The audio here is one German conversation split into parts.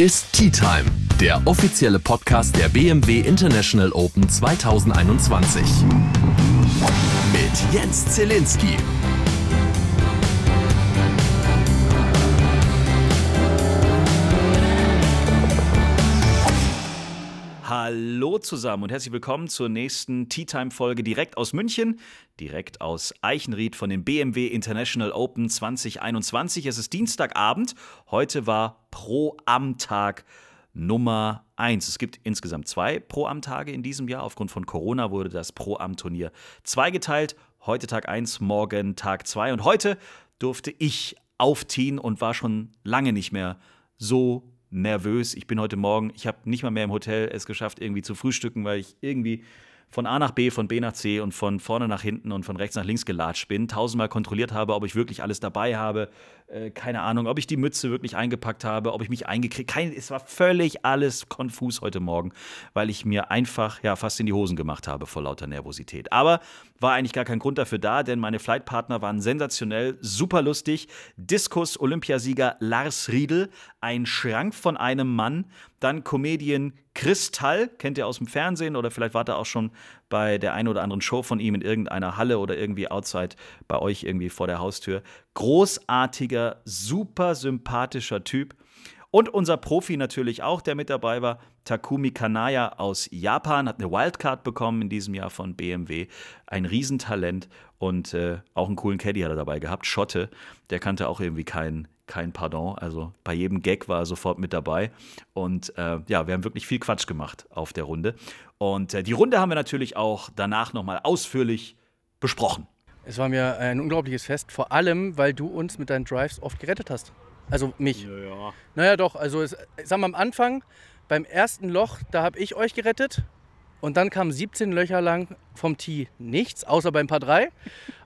ist Tea Time, der offizielle Podcast der BMW International Open 2021. Mit Jens Zielinski. Zusammen und herzlich willkommen zur nächsten Tea Time Folge direkt aus München, direkt aus Eichenried von den BMW International Open 2021. Es ist Dienstagabend. Heute war Pro Am Tag Nummer 1. Es gibt insgesamt zwei Pro Am Tage in diesem Jahr. Aufgrund von Corona wurde das Pro Am Turnier zweigeteilt. Heute Tag 1, morgen Tag 2 und heute durfte ich aufziehen und war schon lange nicht mehr so nervös. Ich bin heute Morgen, ich habe nicht mal mehr im Hotel es geschafft, irgendwie zu frühstücken, weil ich irgendwie von A nach B, von B nach C und von vorne nach hinten und von rechts nach links gelatscht bin, tausendmal kontrolliert habe, ob ich wirklich alles dabei habe, äh, keine Ahnung, ob ich die Mütze wirklich eingepackt habe, ob ich mich eingekriegt habe. Es war völlig alles konfus heute Morgen, weil ich mir einfach ja fast in die Hosen gemacht habe vor lauter Nervosität. Aber war eigentlich gar kein Grund dafür da, denn meine Flightpartner waren sensationell, super lustig. Diskus-Olympiasieger Lars Riedel, ein Schrank von einem Mann, dann Comedian Kristall, kennt ihr aus dem Fernsehen oder vielleicht wart ihr auch schon bei der einen oder anderen Show von ihm in irgendeiner Halle oder irgendwie outside bei euch irgendwie vor der Haustür. Großartiger, super sympathischer Typ. Und unser Profi natürlich auch, der mit dabei war, Takumi Kanaya aus Japan, hat eine Wildcard bekommen in diesem Jahr von BMW. Ein Riesentalent und äh, auch einen coolen Caddy hat er dabei gehabt. Schotte, der kannte auch irgendwie kein, kein Pardon. Also bei jedem Gag war er sofort mit dabei. Und äh, ja, wir haben wirklich viel Quatsch gemacht auf der Runde. Und äh, die Runde haben wir natürlich auch danach nochmal ausführlich besprochen. Es war mir ein unglaubliches Fest, vor allem, weil du uns mit deinen Drives oft gerettet hast. Also mich. Ja, ja. Naja, doch. Also, es, ich sag mal, am Anfang, beim ersten Loch, da habe ich euch gerettet. Und dann kamen 17 Löcher lang vom Tee nichts, außer beim Paar 3.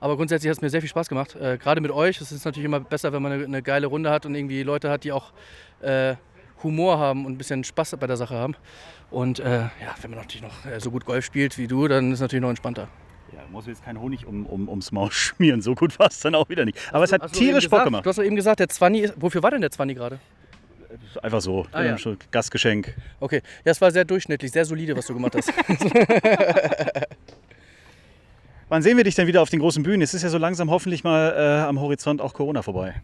Aber grundsätzlich hat es mir sehr viel Spaß gemacht. Äh, Gerade mit euch. Es ist natürlich immer besser, wenn man eine, eine, geile Runde hat und irgendwie Leute hat, die auch äh, Humor haben und ein bisschen Spaß bei der Sache haben. Und äh, ja, wenn man natürlich noch äh, so gut Golf spielt wie du, dann ist es natürlich noch entspannter. Ja, muss jetzt kein Honig um, um, ums Maul schmieren. So gut war es dann auch wieder nicht. Aber es hat Hast du eben tierisch Bock gesagt- gemacht. Du hast doch eben gesagt, der 20 ist. Wofür war denn der 20 gerade? Einfach so. Ah, ja. Gastgeschenk. Okay, ja, es war sehr durchschnittlich, sehr solide, was du gemacht hast. Wann sehen wir dich denn wieder auf den großen Bühnen? Es ist ja so langsam hoffentlich mal äh, am Horizont auch Corona vorbei.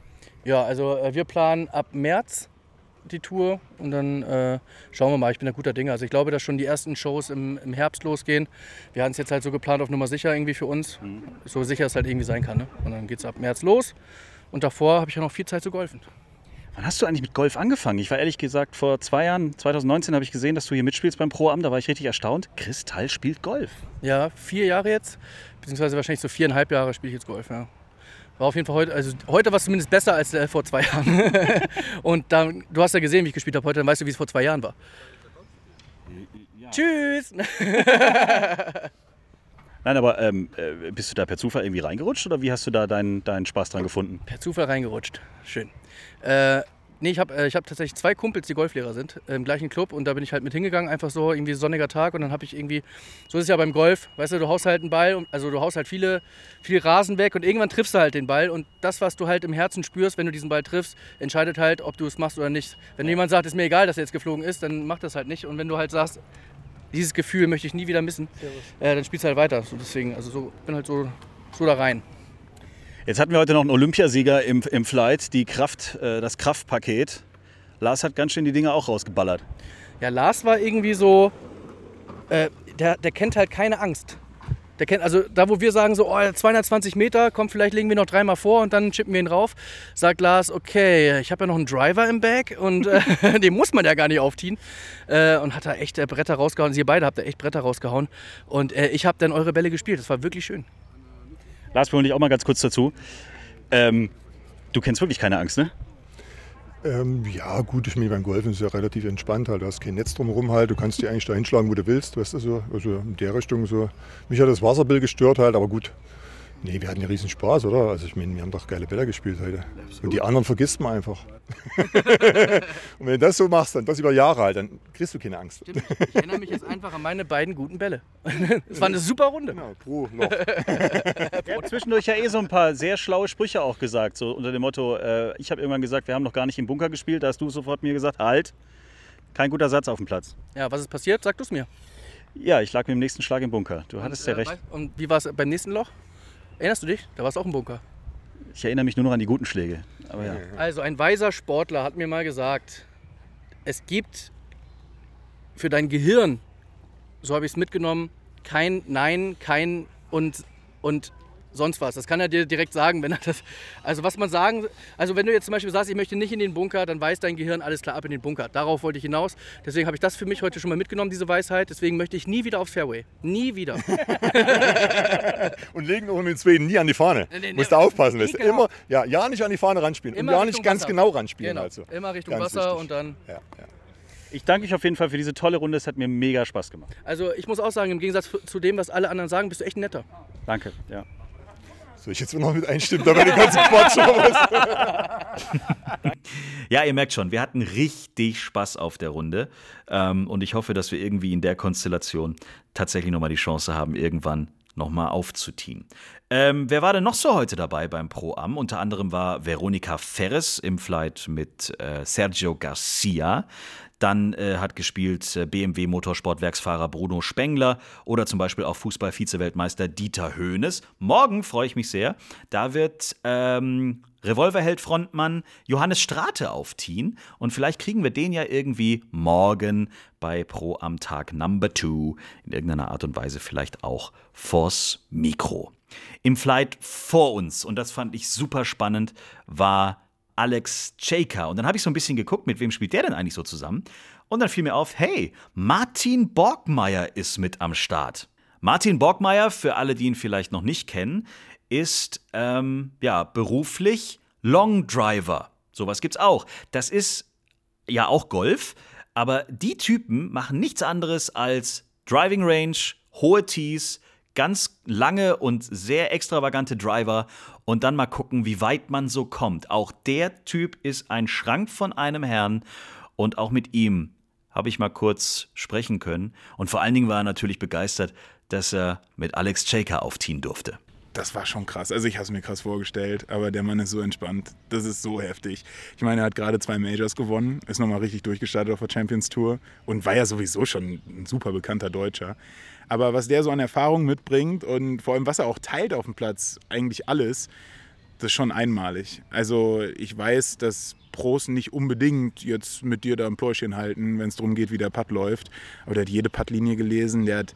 ja, also äh, wir planen ab März die Tour und dann äh, schauen wir mal. Ich bin da guter Dinge. Also ich glaube, dass schon die ersten Shows im, im Herbst losgehen. Wir hatten es jetzt halt so geplant auf Nummer sicher irgendwie für uns. So sicher es halt irgendwie sein kann. Ne? Und dann geht es ab März los. Und davor habe ich ja noch viel Zeit zu golfen. Wann hast du eigentlich mit Golf angefangen? Ich war ehrlich gesagt vor zwei Jahren, 2019, habe ich gesehen, dass du hier mitspielst beim Pro-Am. Da war ich richtig erstaunt. Kristall spielt Golf. Ja, vier Jahre jetzt, beziehungsweise wahrscheinlich so viereinhalb Jahre spiele ich jetzt Golf. Ja. War auf jeden Fall heute, also heute war es zumindest besser als äh, vor zwei Jahren. Und dann, du hast ja gesehen, wie ich gespielt habe heute, dann weißt du, wie es vor zwei Jahren war. Tschüss! Nein, aber ähm, äh, bist du da per Zufall irgendwie reingerutscht oder wie hast du da deinen, deinen Spaß dran gefunden? Per Zufall reingerutscht. Schön. Äh, nee, ich habe äh, ich hab tatsächlich zwei Kumpels, die Golflehrer sind, im gleichen Club und da bin ich halt mit hingegangen, einfach so irgendwie sonniger Tag und dann habe ich irgendwie, so ist es ja beim Golf, weißt du, du haust halt einen Ball, also du haust halt viele, viel Rasen weg und irgendwann triffst du halt den Ball und das, was du halt im Herzen spürst, wenn du diesen Ball triffst, entscheidet halt, ob du es machst oder nicht. Wenn jemand sagt, ist mir egal, dass er jetzt geflogen ist, dann macht das halt nicht und wenn du halt sagst, dieses Gefühl möchte ich nie wieder missen, äh, dann spielst du halt weiter. So deswegen, also so bin halt so, so da rein. Jetzt hatten wir heute noch einen Olympiasieger im, im Flight, die Kraft, äh, das Kraftpaket. Lars hat ganz schön die Dinge auch rausgeballert. Ja, Lars war irgendwie so, äh, der, der kennt halt keine Angst. Der kennt, also da, wo wir sagen, so oh, 220 Meter, komm, vielleicht legen wir noch dreimal vor und dann chippen wir ihn rauf, sagt Lars, okay, ich habe ja noch einen Driver im Bag und äh, den muss man ja gar nicht aufziehen. Äh, und hat da echt äh, Bretter rausgehauen. Sie beide habt da echt Bretter rausgehauen. Und äh, ich habe dann eure Bälle gespielt. Das war wirklich schön. Lars, wir holen dich auch mal ganz kurz dazu. Ähm, du kennst wirklich keine Angst, ne? Ähm, ja, gut, ich meine, beim Golfen ist es ja relativ entspannt halt. Du hast kein Netz drumherum halt. Du kannst dich eigentlich da hinschlagen, wo du willst. Weißt du, so. Also in der Richtung so. Mich hat das Wasserbild gestört halt, aber gut. Nee, wir hatten ja riesen Spaß, oder? Also ich meine, wir haben doch geile Bälle gespielt heute. Und die anderen vergisst man einfach. Und wenn du das so machst, dann das über Jahre halt, dann kriegst du keine Angst. Ich erinnere mich jetzt einfach an meine beiden guten Bälle. Es war eine super Runde. Genau, pro Loch. Er hat zwischendurch ja eh so ein paar sehr schlaue Sprüche auch gesagt, so unter dem Motto, äh, ich habe irgendwann gesagt, wir haben noch gar nicht im Bunker gespielt, da hast du sofort mir gesagt, halt, Kein guter Satz auf dem Platz. Ja, was ist passiert? Sag du es mir. Ja, ich lag mit dem nächsten Schlag im Bunker. Du hattest ja Äh, recht. Und wie war es beim nächsten Loch? Erinnerst du dich? Da war es auch im Bunker. Ich erinnere mich nur noch an die guten Schläge. Aber ja. Also ein weiser Sportler hat mir mal gesagt, es gibt für dein Gehirn, so habe ich es mitgenommen, kein Nein, kein und, und sonst was. Das kann er dir direkt sagen, wenn er das. Also was man sagen, also wenn du jetzt zum Beispiel sagst, ich möchte nicht in den Bunker, dann weiß dein Gehirn alles klar ab in den Bunker. Darauf wollte ich hinaus. Deswegen habe ich das für mich heute schon mal mitgenommen, diese Weisheit. Deswegen möchte ich nie wieder aufs Fairway. Nie wieder. Und legen auch mit den Zweden nie an die Fahne. Nee, nee, Musst du aufpassen. du. ekelhaft. Immer, ja, ja nicht an die Fahne ranspielen. Immer und ja Richtung nicht ganz Wasser. genau ranspielen. Genau. Also. Immer Richtung Ganz Wasser wichtig. und dann. Ja, ja. Ich danke euch auf jeden Fall für diese tolle Runde. Es hat mir mega Spaß gemacht. Also ich muss auch sagen, im Gegensatz zu dem, was alle anderen sagen, bist du echt ein netter. Danke. Ja. Soll ich jetzt noch mit einstimmen, da den ganzen Quatsch was? Ja, ihr merkt schon, wir hatten richtig Spaß auf der Runde. Ähm, und ich hoffe, dass wir irgendwie in der Konstellation tatsächlich nochmal die Chance haben, irgendwann nochmal aufzutiehen. Ähm, wer war denn noch so heute dabei beim Pro Am? Unter anderem war Veronika Ferres im Flight mit äh, Sergio Garcia. Dann äh, hat gespielt äh, BMW Motorsportwerksfahrer Bruno Spengler oder zum Beispiel auch Fußball-Vize-Weltmeister Dieter Höhnes. Morgen freue ich mich sehr. Da wird ähm, Revolverheld-Frontmann Johannes Strate aufziehen. Und vielleicht kriegen wir den ja irgendwie morgen bei Pro am Tag Number 2 in irgendeiner Art und Weise vielleicht auch vors Mikro. Im Flight vor uns, und das fand ich super spannend, war Alex Chaker. Und dann habe ich so ein bisschen geguckt, mit wem spielt der denn eigentlich so zusammen? Und dann fiel mir auf, hey, Martin Borgmeier ist mit am Start. Martin Borgmeier, für alle, die ihn vielleicht noch nicht kennen, ist ähm, ja beruflich Long Driver. Sowas gibt's auch. Das ist ja auch Golf, aber die Typen machen nichts anderes als Driving Range, hohe Tees, ganz lange und sehr extravagante Driver und dann mal gucken, wie weit man so kommt. Auch der Typ ist ein Schrank von einem Herrn und auch mit ihm habe ich mal kurz sprechen können und vor allen Dingen war er natürlich begeistert, dass er mit Alex Chaker aufziehen durfte. Das war schon krass. Also ich habe es mir krass vorgestellt, aber der Mann ist so entspannt. Das ist so heftig. Ich meine, er hat gerade zwei Majors gewonnen, ist nochmal richtig durchgestartet auf der Champions Tour und war ja sowieso schon ein super bekannter Deutscher. Aber was der so an Erfahrung mitbringt und vor allem was er auch teilt auf dem Platz, eigentlich alles, das ist schon einmalig. Also ich weiß, dass Pros nicht unbedingt jetzt mit dir da ein Pläuschen halten, wenn es darum geht, wie der Putt läuft. Aber der hat jede Puttlinie gelesen, der hat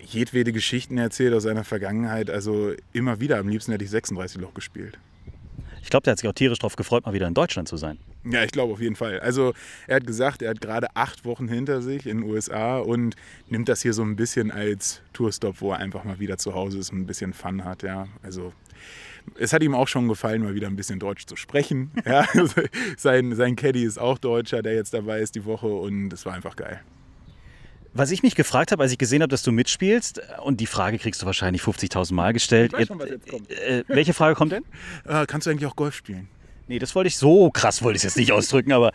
jedwede Geschichten erzählt aus seiner Vergangenheit. Also immer wieder, am liebsten hätte ich 36 Loch gespielt. Ich glaube, der hat sich auch tierisch drauf gefreut, mal wieder in Deutschland zu sein. Ja, ich glaube auf jeden Fall. Also er hat gesagt, er hat gerade acht Wochen hinter sich in den USA und nimmt das hier so ein bisschen als Tourstop, wo er einfach mal wieder zu Hause ist und ein bisschen Fun hat. Ja, also es hat ihm auch schon gefallen, mal wieder ein bisschen Deutsch zu sprechen. Ja, sein, sein Caddy ist auch Deutscher, der jetzt dabei ist die Woche und es war einfach geil. Was ich mich gefragt habe, als ich gesehen habe, dass du mitspielst, und die Frage kriegst du wahrscheinlich 50.000 Mal gestellt. Ich weiß schon, was jetzt kommt. Äh, welche Frage kommt denn? Äh, kannst du eigentlich auch Golf spielen? Nee, das wollte ich so krass, wollte ich jetzt nicht ausdrücken, aber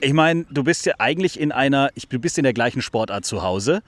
ich meine, du bist ja eigentlich in einer, ich, du bist in der gleichen Sportart zu Hause,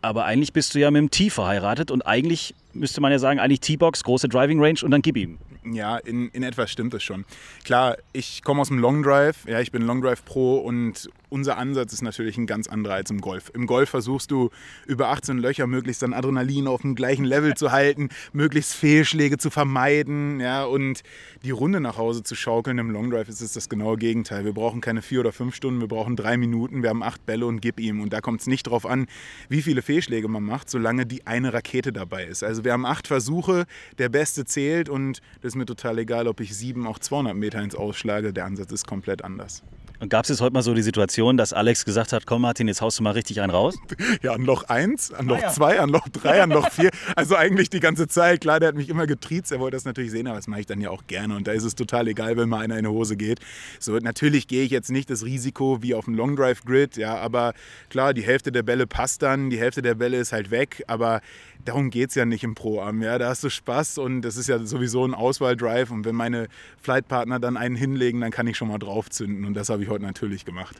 aber eigentlich bist du ja mit dem Tee verheiratet und eigentlich müsste man ja sagen, eigentlich T-Box, große Driving Range und dann gib ihm. Ja, in, in etwas stimmt es schon. Klar, ich komme aus dem Long Drive, ja, ich bin Long Drive Pro und unser Ansatz ist natürlich ein ganz anderer als im Golf. Im Golf versuchst du über 18 Löcher möglichst dann Adrenalin auf dem gleichen Level zu halten, möglichst Fehlschläge zu vermeiden, ja, und die Runde nach Hause zu schaukeln. Im Long Drive ist es das genaue Gegenteil. Wir brauchen keine vier oder fünf Stunden, wir brauchen drei Minuten, wir haben acht Bälle und gib ihm. Und da kommt es nicht drauf an, wie viele Fehlschläge man macht, solange die eine Rakete dabei ist. Also wir haben acht Versuche, der Beste zählt und das ist mir total egal, ob ich sieben, auch 200 Meter ins Ausschlage. Der Ansatz ist komplett anders. Und gab es jetzt heute mal so die Situation, dass Alex gesagt hat, komm Martin, jetzt haust du mal richtig einen raus? Ja, an Loch 1, an Loch 2, an Loch 3, an Loch 4. Also eigentlich die ganze Zeit. Klar, der hat mich immer getriezt, er wollte das natürlich sehen, aber das mache ich dann ja auch gerne. Und da ist es total egal, wenn mal einer in die Hose geht. So, natürlich gehe ich jetzt nicht das Risiko wie auf dem Long Drive Grid, ja, aber klar, die Hälfte der Bälle passt dann, die Hälfte der Bälle ist halt weg, aber darum geht es ja nicht im Pro-Am. Ja? Da hast du Spaß und das ist ja sowieso ein Auswahl-Drive. Und wenn meine Flightpartner dann einen hinlegen, dann kann ich schon mal draufzünden. Und das habe ich heute natürlich gemacht.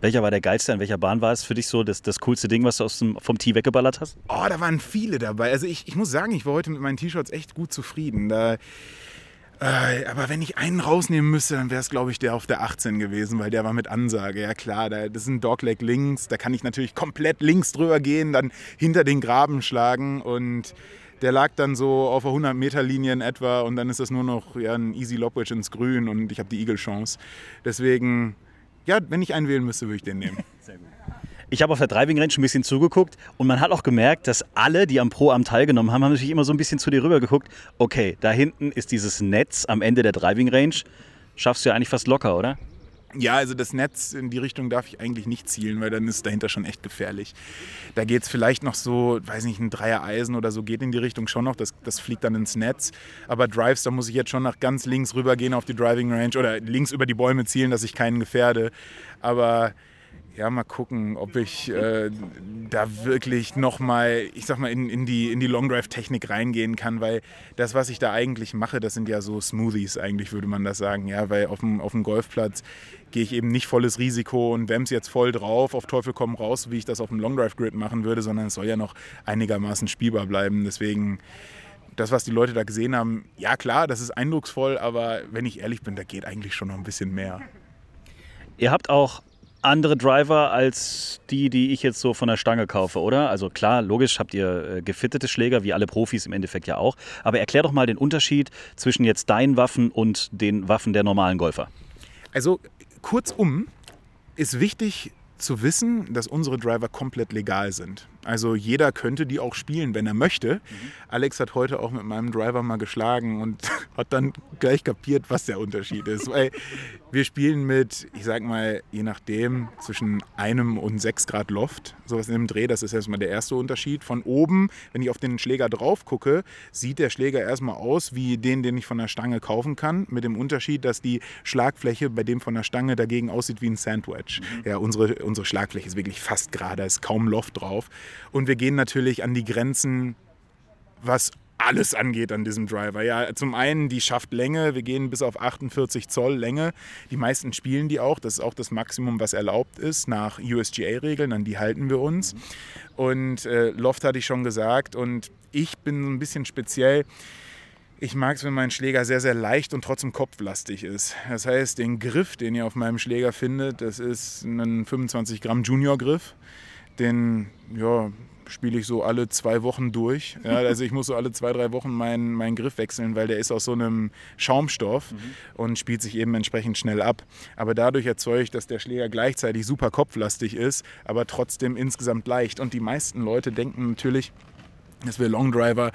Welcher war der geilste? An welcher Bahn war es für dich so das, das coolste Ding, was du aus dem, vom Tee weggeballert hast? Oh, da waren viele dabei. Also ich, ich muss sagen, ich war heute mit meinen T-Shirts echt gut zufrieden. Da, Äh, aber wenn ich einen rausnehmen müsste, dann wäre es, glaube ich, der auf der 18 gewesen, weil der war mit Ansage. Ja klar, da, das ist ein Dogleg links, da kann ich natürlich komplett links drüber gehen, dann hinter den Graben schlagen und der lag dann so auf der 100-Meter-Linie in etwa und dann ist das nur noch ja, ein Easy Lobwitch ins Grün und ich habe die Eagle-Chance. Deswegen, ja, wenn ich einen wählen müsste, würde ich den nehmen. Ich habe auf der Driving Range ein bisschen zugeguckt und man hat auch gemerkt, dass alle, die am Pro-Am teilgenommen haben, haben natürlich immer so ein bisschen zu dir rüber geguckt. Okay, da hinten ist dieses Netz am Ende der Driving Range. Schaffst du ja eigentlich fast locker, oder? Ja, also das Netz in die Richtung darf ich eigentlich nicht zielen, weil dann ist dahinter schon echt gefährlich. Da geht es vielleicht noch so, weiß nicht, ein Dreier-Eisen oder so geht in die Richtung schon noch, das, das fliegt dann ins Netz. Aber Drives, da muss ich jetzt schon nach ganz links rüber gehen auf die Driving Range oder links über die Bäume zielen, dass ich keinen gefährde. Aber ja, mal gucken, ob ich äh, da wirklich nochmal, ich sag mal, in, in die, in die Long Drive-Technik reingehen kann, weil das, was ich da eigentlich mache, das sind ja so Smoothies, eigentlich würde man das sagen, ja, weil auf dem, auf dem Golfplatz gehe ich eben nicht volles Risiko und wäm's jetzt voll drauf, auf Teufel komm raus, wie ich das auf dem Long Drive Grid machen würde, sondern es soll ja noch einigermaßen spielbar bleiben. Deswegen, das, was die Leute da gesehen haben, ja klar, das ist eindrucksvoll, aber wenn ich ehrlich bin, da geht eigentlich schon noch ein bisschen mehr. Ihr habt auch andere Driver als die, die ich jetzt so von der Stange kaufe, oder? Also klar, logisch habt ihr äh, gefittete Schläger, wie alle Profis im Endeffekt ja auch. Aber erklär doch mal den Unterschied zwischen jetzt deinen Waffen und den Waffen der normalen Golfer. Also kurzum ist wichtig zu wissen, dass unsere Driver komplett legal sind. Also jeder könnte die auch spielen, wenn er möchte. Mhm. Alex hat heute auch mit meinem Driver mal geschlagen und hat dann gleich kapiert, was der Unterschied ist. Weil wir spielen mit, ich sag mal, je nachdem, zwischen einem und sechs Grad Loft. Sowas in dem Dreh, das ist erstmal der erste Unterschied. Von oben, wenn ich auf den Schläger drauf gucke, sieht der Schläger erstmal aus wie den, den ich von der Stange kaufen kann. Mit dem Unterschied, dass die Schlagfläche bei dem von der Stange dagegen aussieht wie ein Sandwich. Mhm. Ja, unsere, unsere Schlagfläche ist wirklich fast gerade, da ist kaum Loft drauf. Und wir gehen natürlich an die Grenzen, was alles angeht an diesem Driver. Ja, zum einen die Schaftlänge, wir gehen bis auf 48 Zoll Länge. Die meisten spielen die auch, das ist auch das Maximum, was erlaubt ist nach USGA-Regeln, an die halten wir uns. Und äh, Loft hatte ich schon gesagt und ich bin ein bisschen speziell. Ich mag es, wenn mein Schläger sehr, sehr leicht und trotzdem kopflastig ist. Das heißt, den Griff, den ihr auf meinem Schläger findet, das ist ein 25 Gramm Junior-Griff. Den ja, spiele ich so alle zwei Wochen durch. Ja, also ich muss so alle zwei, drei Wochen meinen, meinen Griff wechseln, weil der ist aus so einem Schaumstoff mhm. und spielt sich eben entsprechend schnell ab. Aber dadurch erzeugt, dass der Schläger gleichzeitig super kopflastig ist, aber trotzdem insgesamt leicht. Und die meisten Leute denken natürlich, dass wir Longdriver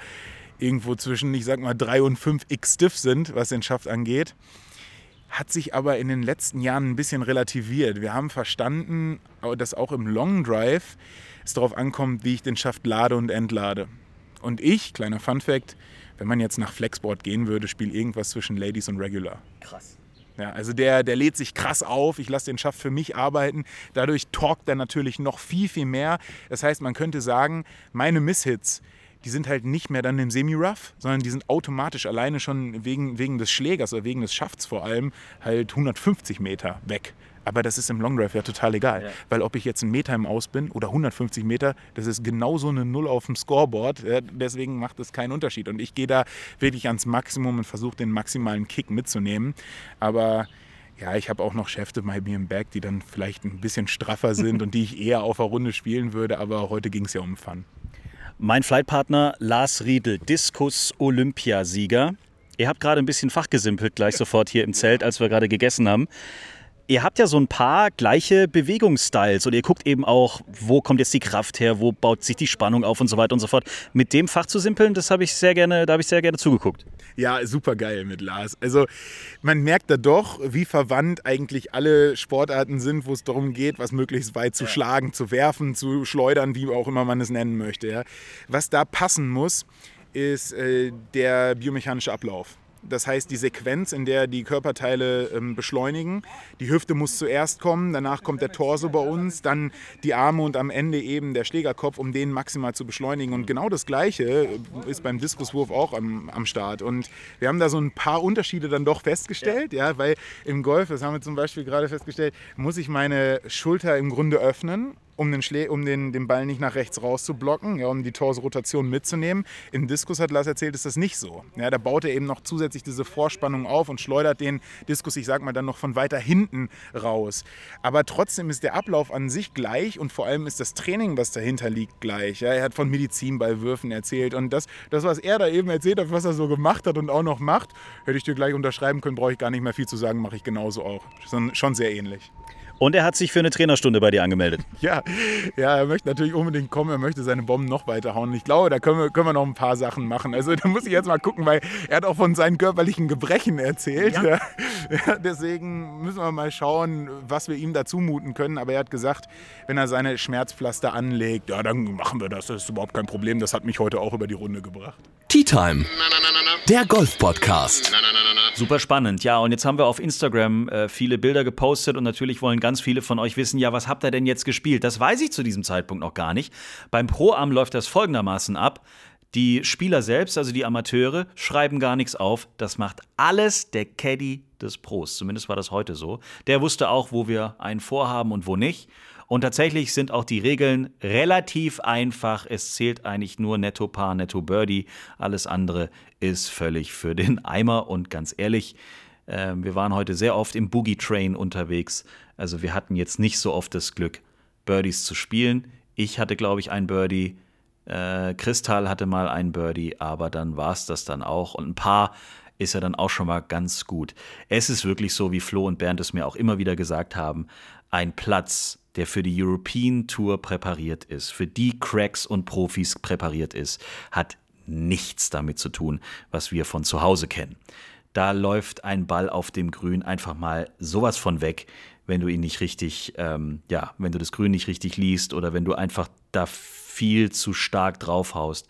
irgendwo zwischen, ich sag mal, 3 und 5 X Stiff sind, was den Schaft angeht hat sich aber in den letzten Jahren ein bisschen relativiert. Wir haben verstanden, dass auch im Long Drive es darauf ankommt, wie ich den Schaft lade und entlade. Und ich, kleiner Fun Fact, wenn man jetzt nach Flexboard gehen würde, spiele irgendwas zwischen Ladies und Regular. Krass. Ja, also der, der lädt sich krass auf, ich lasse den Schaft für mich arbeiten. Dadurch talkt er natürlich noch viel, viel mehr. Das heißt, man könnte sagen, meine Misshits, die sind halt nicht mehr dann im Semi-Rough, sondern die sind automatisch alleine schon wegen, wegen des Schlägers oder wegen des Schafts vor allem halt 150 Meter weg. Aber das ist im Long Drive ja total egal. Ja. Weil ob ich jetzt einen Meter im Aus bin oder 150 Meter, das ist genauso eine Null auf dem Scoreboard. Deswegen macht es keinen Unterschied. Und ich gehe da wirklich ans Maximum und versuche den maximalen Kick mitzunehmen. Aber ja, ich habe auch noch Schäfte bei mir im Berg, die dann vielleicht ein bisschen straffer sind und die ich eher auf der Runde spielen würde. Aber heute ging es ja um Fun. Mein Flightpartner Lars Riedel, Diskus-Olympiasieger. Ihr habt gerade ein bisschen fachgesimpelt gleich sofort hier im Zelt, als wir gerade gegessen haben. Ihr habt ja so ein paar gleiche Bewegungsstyles und ihr guckt eben auch, wo kommt jetzt die Kraft her, wo baut sich die Spannung auf und so weiter und so fort. Mit dem Fach zu simpeln, das habe ich sehr gerne, da habe ich sehr gerne zugeguckt. Ja, super geil mit Lars. Also man merkt da doch, wie verwandt eigentlich alle Sportarten sind, wo es darum geht, was möglichst weit zu schlagen, zu werfen, zu schleudern, wie auch immer man es nennen möchte. Ja. Was da passen muss, ist äh, der biomechanische Ablauf. Das heißt, die Sequenz, in der die Körperteile ähm, beschleunigen. Die Hüfte muss zuerst kommen, danach kommt der Torso bei uns, dann die Arme und am Ende eben der Schlägerkopf, um den maximal zu beschleunigen. Und genau das Gleiche äh, ist beim Diskuswurf auch am, am Start. Und wir haben da so ein paar Unterschiede dann doch festgestellt, ja. ja, weil im Golf, das haben wir zum Beispiel gerade festgestellt, muss ich meine Schulter im Grunde öffnen um, den, Schlä um den, den Ball nicht nach rechts raus zu blocken, ja, um die Torse-Rotation mitzunehmen. Im Diskus hat Lars erzählt, ist das nicht so. Ja, da baut er eben noch zusätzlich diese Vorspannung auf und schleudert den Diskus, ich sag mal, dann noch von weiter hinten raus. Aber trotzdem ist der Ablauf an sich gleich und vor allem ist das Training, was dahinter liegt, gleich. Ja, er hat von Medizinballwürfen erzählt und das, das, was er da eben erzählt hat, was er so gemacht hat und auch noch macht, hätte ich dir gleich unterschreiben können, brauche ich gar nicht mehr viel zu sagen, mache ich genauso auch. Schon sehr ähnlich. Und er hat sich für eine Trainerstunde bei dir angemeldet. Ja, ja, er möchte natürlich unbedingt kommen, er möchte seine Bomben noch weiter hauen. Ich glaube, da können wir, können wir noch ein paar Sachen machen. Also da muss ich jetzt mal gucken, weil er hat auch von seinen körperlichen Gebrechen erzählt. Ja. Ja, deswegen müssen wir mal schauen, was wir ihm da zumuten können. Aber er hat gesagt, wenn er seine Schmerzpflaster anlegt, ja, dann machen wir das. Das ist überhaupt kein Problem. Das hat mich heute auch über die Runde gebracht. Tea Time, der Golf-Podcast. Super spannend. Ja, und jetzt haben wir auf Instagram äh, viele Bilder gepostet und natürlich wollen ganz viele von euch wissen, ja, was habt ihr denn jetzt gespielt? Das weiß ich zu diesem Zeitpunkt noch gar nicht. Beim Pro-Am läuft das folgendermaßen ab. Die Spieler selbst, also die Amateure, schreiben gar nichts auf. Das macht alles der Caddy des Pros. Zumindest war das heute so. Der wusste auch, wo wir einen vorhaben und wo nicht. Und tatsächlich sind auch die Regeln relativ einfach. Es zählt eigentlich nur Netto Paar, Netto Birdie. Alles andere ist völlig für den Eimer. Und ganz ehrlich, äh, wir waren heute sehr oft im Boogie Train unterwegs. Also wir hatten jetzt nicht so oft das Glück, Birdies zu spielen. Ich hatte, glaube ich, ein Birdie. Äh, Kristall hatte mal ein Birdie, aber dann war es das dann auch. Und ein paar ist ja dann auch schon mal ganz gut. Es ist wirklich so, wie Flo und Bernd es mir auch immer wieder gesagt haben, ein Platz, der für die European Tour präpariert ist, für die Cracks und Profis präpariert ist, hat nichts damit zu tun, was wir von zu Hause kennen. Da läuft ein Ball auf dem Grün einfach mal sowas von weg, wenn du ihn nicht richtig, ähm, ja, wenn du das Grün nicht richtig liest oder wenn du einfach da viel zu stark draufhaust.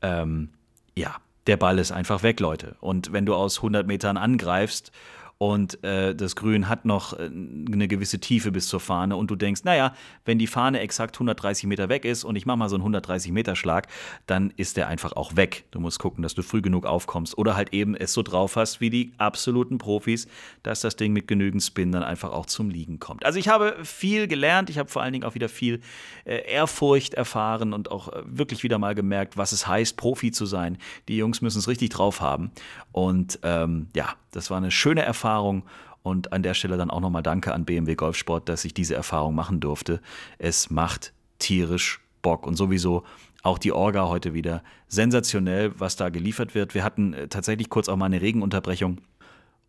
Ähm, ja, der Ball ist einfach weg, Leute. Und wenn du aus 100 Metern angreifst und äh, das Grün hat noch äh, eine gewisse Tiefe bis zur Fahne und du denkst, naja, wenn die Fahne exakt 130 Meter weg ist und ich mache mal so einen 130 Meter Schlag, dann ist der einfach auch weg. Du musst gucken, dass du früh genug aufkommst oder halt eben es so drauf hast wie die absoluten Profis, dass das Ding mit genügend Spin dann einfach auch zum Liegen kommt. Also ich habe viel gelernt, ich habe vor allen Dingen auch wieder viel äh, Ehrfurcht erfahren und auch äh, wirklich wieder mal gemerkt, was es heißt, Profi zu sein. Die Jungs müssen es richtig drauf haben und ähm, ja, das war eine schöne Erfahrung und an der Stelle dann auch nochmal Danke an BMW Golfsport, dass ich diese Erfahrung machen durfte. Es macht tierisch Bock und sowieso auch die Orga heute wieder sensationell, was da geliefert wird. Wir hatten äh, tatsächlich kurz auch mal eine Regenunterbrechung.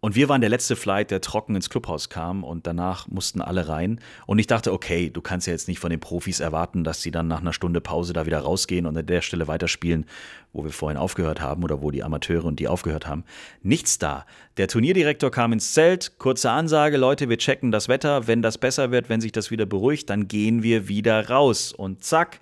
Und wir waren der letzte Flight, der trocken ins Clubhaus kam und danach mussten alle rein. Und ich dachte, okay, du kannst ja jetzt nicht von den Profis erwarten, dass sie dann nach einer Stunde Pause da wieder rausgehen und an der Stelle weiterspielen, wo wir vorhin aufgehört haben oder wo die Amateure und die aufgehört haben. Nichts da. Der Turnierdirektor kam ins Zelt, kurze Ansage, Leute, wir checken das Wetter. Wenn das besser wird, wenn sich das wieder beruhigt, dann gehen wir wieder raus. Und zack,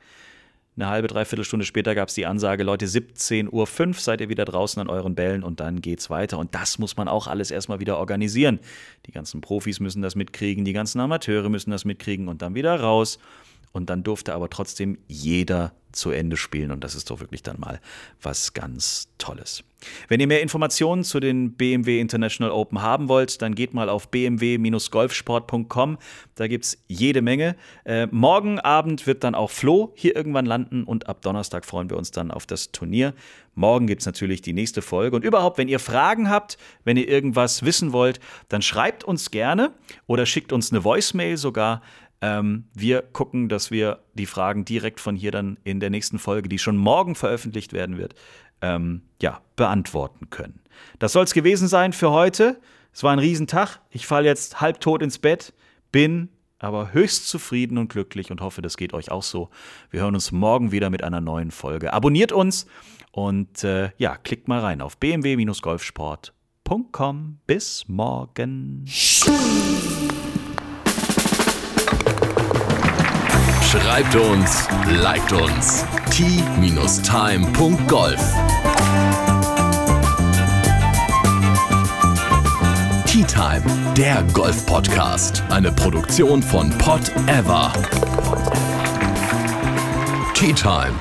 eine halbe, dreiviertel Stunde später gab es die Ansage, Leute, 17.05 Uhr seid ihr wieder draußen an euren Bällen und dann geht's weiter. Und das muss man auch alles erstmal wieder organisieren. Die ganzen Profis müssen das mitkriegen, die ganzen Amateure müssen das mitkriegen und dann wieder raus. Und dann durfte aber trotzdem jeder zu Ende spielen. Und das ist doch wirklich dann mal was ganz Tolles. Wenn ihr mehr Informationen zu den BMW International Open haben wollt, dann geht mal auf bmw-golfsport.com. Da gibt es jede Menge. Äh, morgen Abend wird dann auch Flo hier irgendwann landen und ab Donnerstag freuen wir uns dann auf das Turnier. Morgen gibt es natürlich die nächste Folge. Und überhaupt, wenn ihr Fragen habt, wenn ihr irgendwas wissen wollt, dann schreibt uns gerne oder schickt uns eine Voicemail sogar. Ähm, wir gucken, dass wir die Fragen direkt von hier dann in der nächsten Folge, die schon morgen veröffentlicht werden wird, ähm, ja, beantworten können. Das soll es gewesen sein für heute. Es war ein Riesentag. Ich falle jetzt halbtot ins Bett, bin aber höchst zufrieden und glücklich und hoffe, das geht euch auch so. Wir hören uns morgen wieder mit einer neuen Folge. Abonniert uns und äh, ja, klickt mal rein auf bmw-golfsport.com. Bis morgen. Schreibt uns, liked uns. t-time.golf Tea Time, der Golf-Podcast. Eine Produktion von Pot Ever. Tea Time.